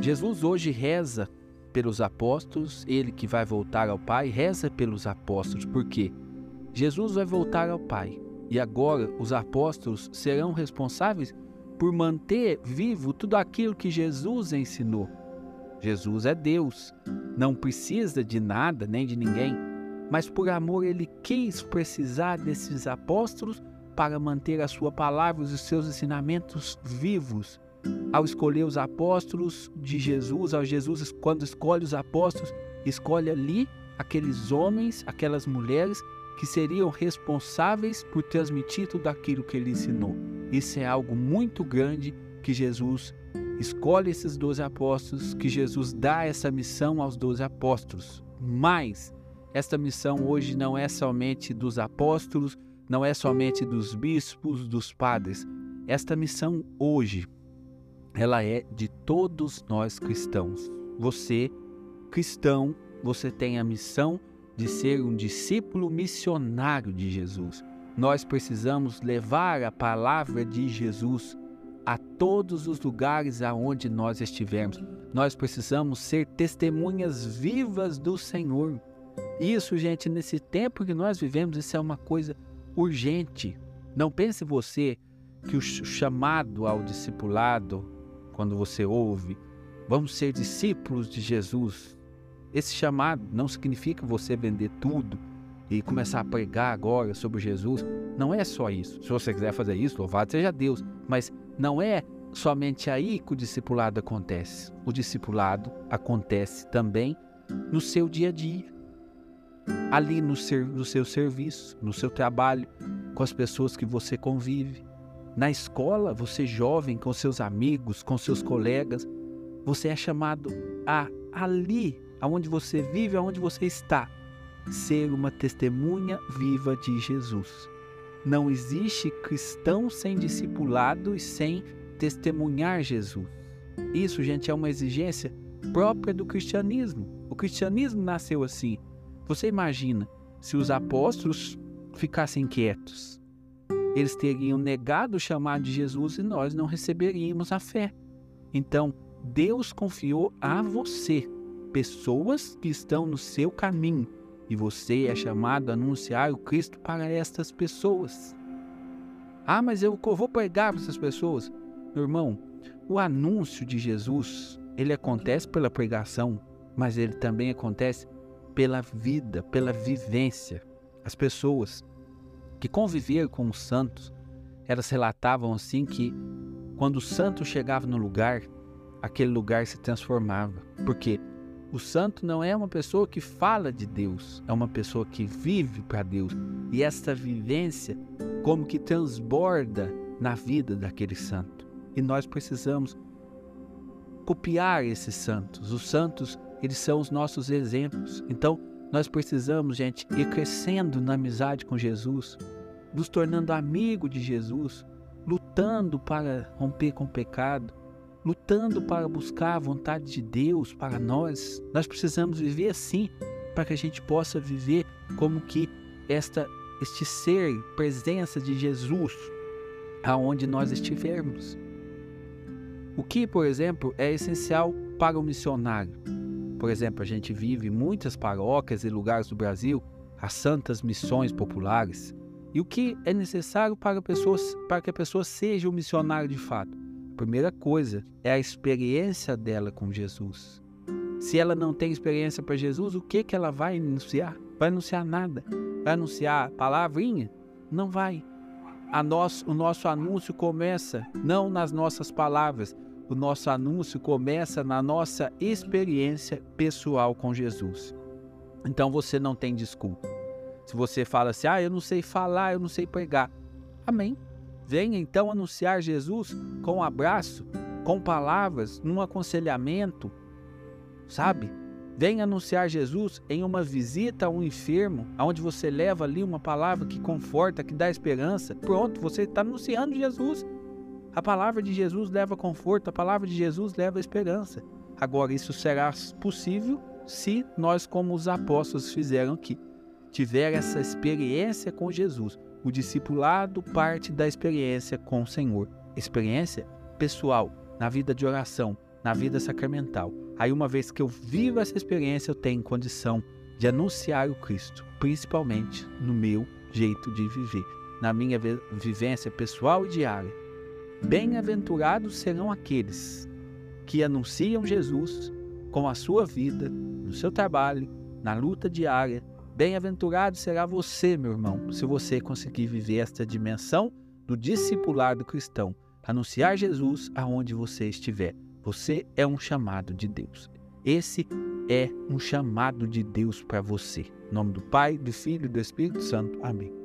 Jesus hoje reza pelos apóstolos, ele que vai voltar ao Pai, reza pelos apóstolos, porque Jesus vai voltar ao Pai. E agora os apóstolos serão responsáveis por manter vivo tudo aquilo que Jesus ensinou. Jesus é Deus, não precisa de nada nem de ninguém, mas por amor ele quis precisar desses apóstolos para manter a sua palavra e os seus ensinamentos vivos ao escolher os apóstolos de Jesus, ao Jesus, quando escolhe os apóstolos, escolhe ali aqueles homens, aquelas mulheres que seriam responsáveis por transmitir tudo aquilo que ele ensinou. Isso é algo muito grande que Jesus escolhe esses doze apóstolos, que Jesus dá essa missão aos doze apóstolos. Mas esta missão hoje não é somente dos apóstolos, não é somente dos bispos, dos padres. Esta missão hoje ela é de todos nós cristãos. Você, cristão, você tem a missão de ser um discípulo missionário de Jesus. Nós precisamos levar a palavra de Jesus a todos os lugares aonde nós estivermos. Nós precisamos ser testemunhas vivas do Senhor. Isso, gente, nesse tempo que nós vivemos, isso é uma coisa urgente. Não pense você que o chamado ao discipulado, quando você ouve, vamos ser discípulos de Jesus. Esse chamado não significa você vender tudo e começar a pregar agora sobre Jesus. Não é só isso. Se você quiser fazer isso, louvado seja Deus. Mas não é somente aí que o discipulado acontece. O discipulado acontece também no seu dia a dia, ali no, ser, no seu serviço, no seu trabalho, com as pessoas que você convive. Na escola, você jovem, com seus amigos, com seus colegas, você é chamado a ali, aonde você vive, aonde você está, ser uma testemunha viva de Jesus. Não existe cristão sem discipulado e sem testemunhar Jesus. Isso, gente, é uma exigência própria do cristianismo. O cristianismo nasceu assim. Você imagina se os apóstolos ficassem quietos, eles teriam negado o chamado de Jesus e nós não receberíamos a fé. Então, Deus confiou a você pessoas que estão no seu caminho e você é chamado a anunciar o Cristo para estas pessoas. Ah, mas eu vou pregar para essas pessoas. Meu irmão, o anúncio de Jesus, ele acontece pela pregação, mas ele também acontece pela vida, pela vivência. As pessoas que conviveram com os santos, elas relatavam assim que quando o santo chegava no lugar, aquele lugar se transformava. Porque o santo não é uma pessoa que fala de Deus, é uma pessoa que vive para Deus. E esta vivência como que transborda na vida daquele santo. E nós precisamos copiar esses santos. Os santos, eles são os nossos exemplos. Então, nós precisamos, gente, ir crescendo na amizade com Jesus, nos tornando amigo de Jesus, lutando para romper com o pecado, lutando para buscar a vontade de Deus para nós. Nós precisamos viver assim para que a gente possa viver como que esta este ser, presença de Jesus aonde nós estivermos. O que, por exemplo, é essencial para o missionário? Por exemplo, a gente vive muitas paróquias e lugares do Brasil as santas missões populares. E o que é necessário para, pessoas, para que a pessoa seja um missionário de fato? A primeira coisa é a experiência dela com Jesus. Se ela não tem experiência para Jesus, o que, que ela vai anunciar? Vai anunciar nada. Vai anunciar palavrinha? Não vai. A nós, o nosso anúncio começa não nas nossas palavras, o nosso anúncio começa na nossa experiência pessoal com Jesus. Então você não tem desculpa. Se você fala assim, ah, eu não sei falar, eu não sei pregar. Amém. Venha então anunciar Jesus com um abraço, com palavras, num aconselhamento, sabe? Venha anunciar Jesus em uma visita a um enfermo, onde você leva ali uma palavra que conforta, que dá esperança. Pronto, você está anunciando Jesus. A palavra de Jesus leva conforto, a palavra de Jesus leva esperança. Agora, isso será possível se nós, como os apóstolos fizeram aqui, tiver essa experiência com Jesus. O discipulado parte da experiência com o Senhor. Experiência pessoal, na vida de oração, na vida sacramental. Aí, uma vez que eu vivo essa experiência, eu tenho condição de anunciar o Cristo, principalmente no meu jeito de viver, na minha vivência pessoal e diária. Bem-aventurados serão aqueles que anunciam Jesus com a sua vida, no seu trabalho, na luta diária. Bem-aventurado será você, meu irmão, se você conseguir viver esta dimensão do discipulado cristão, anunciar Jesus aonde você estiver. Você é um chamado de Deus. Esse é um chamado de Deus para você. Em nome do Pai, do Filho e do Espírito Santo. Amém.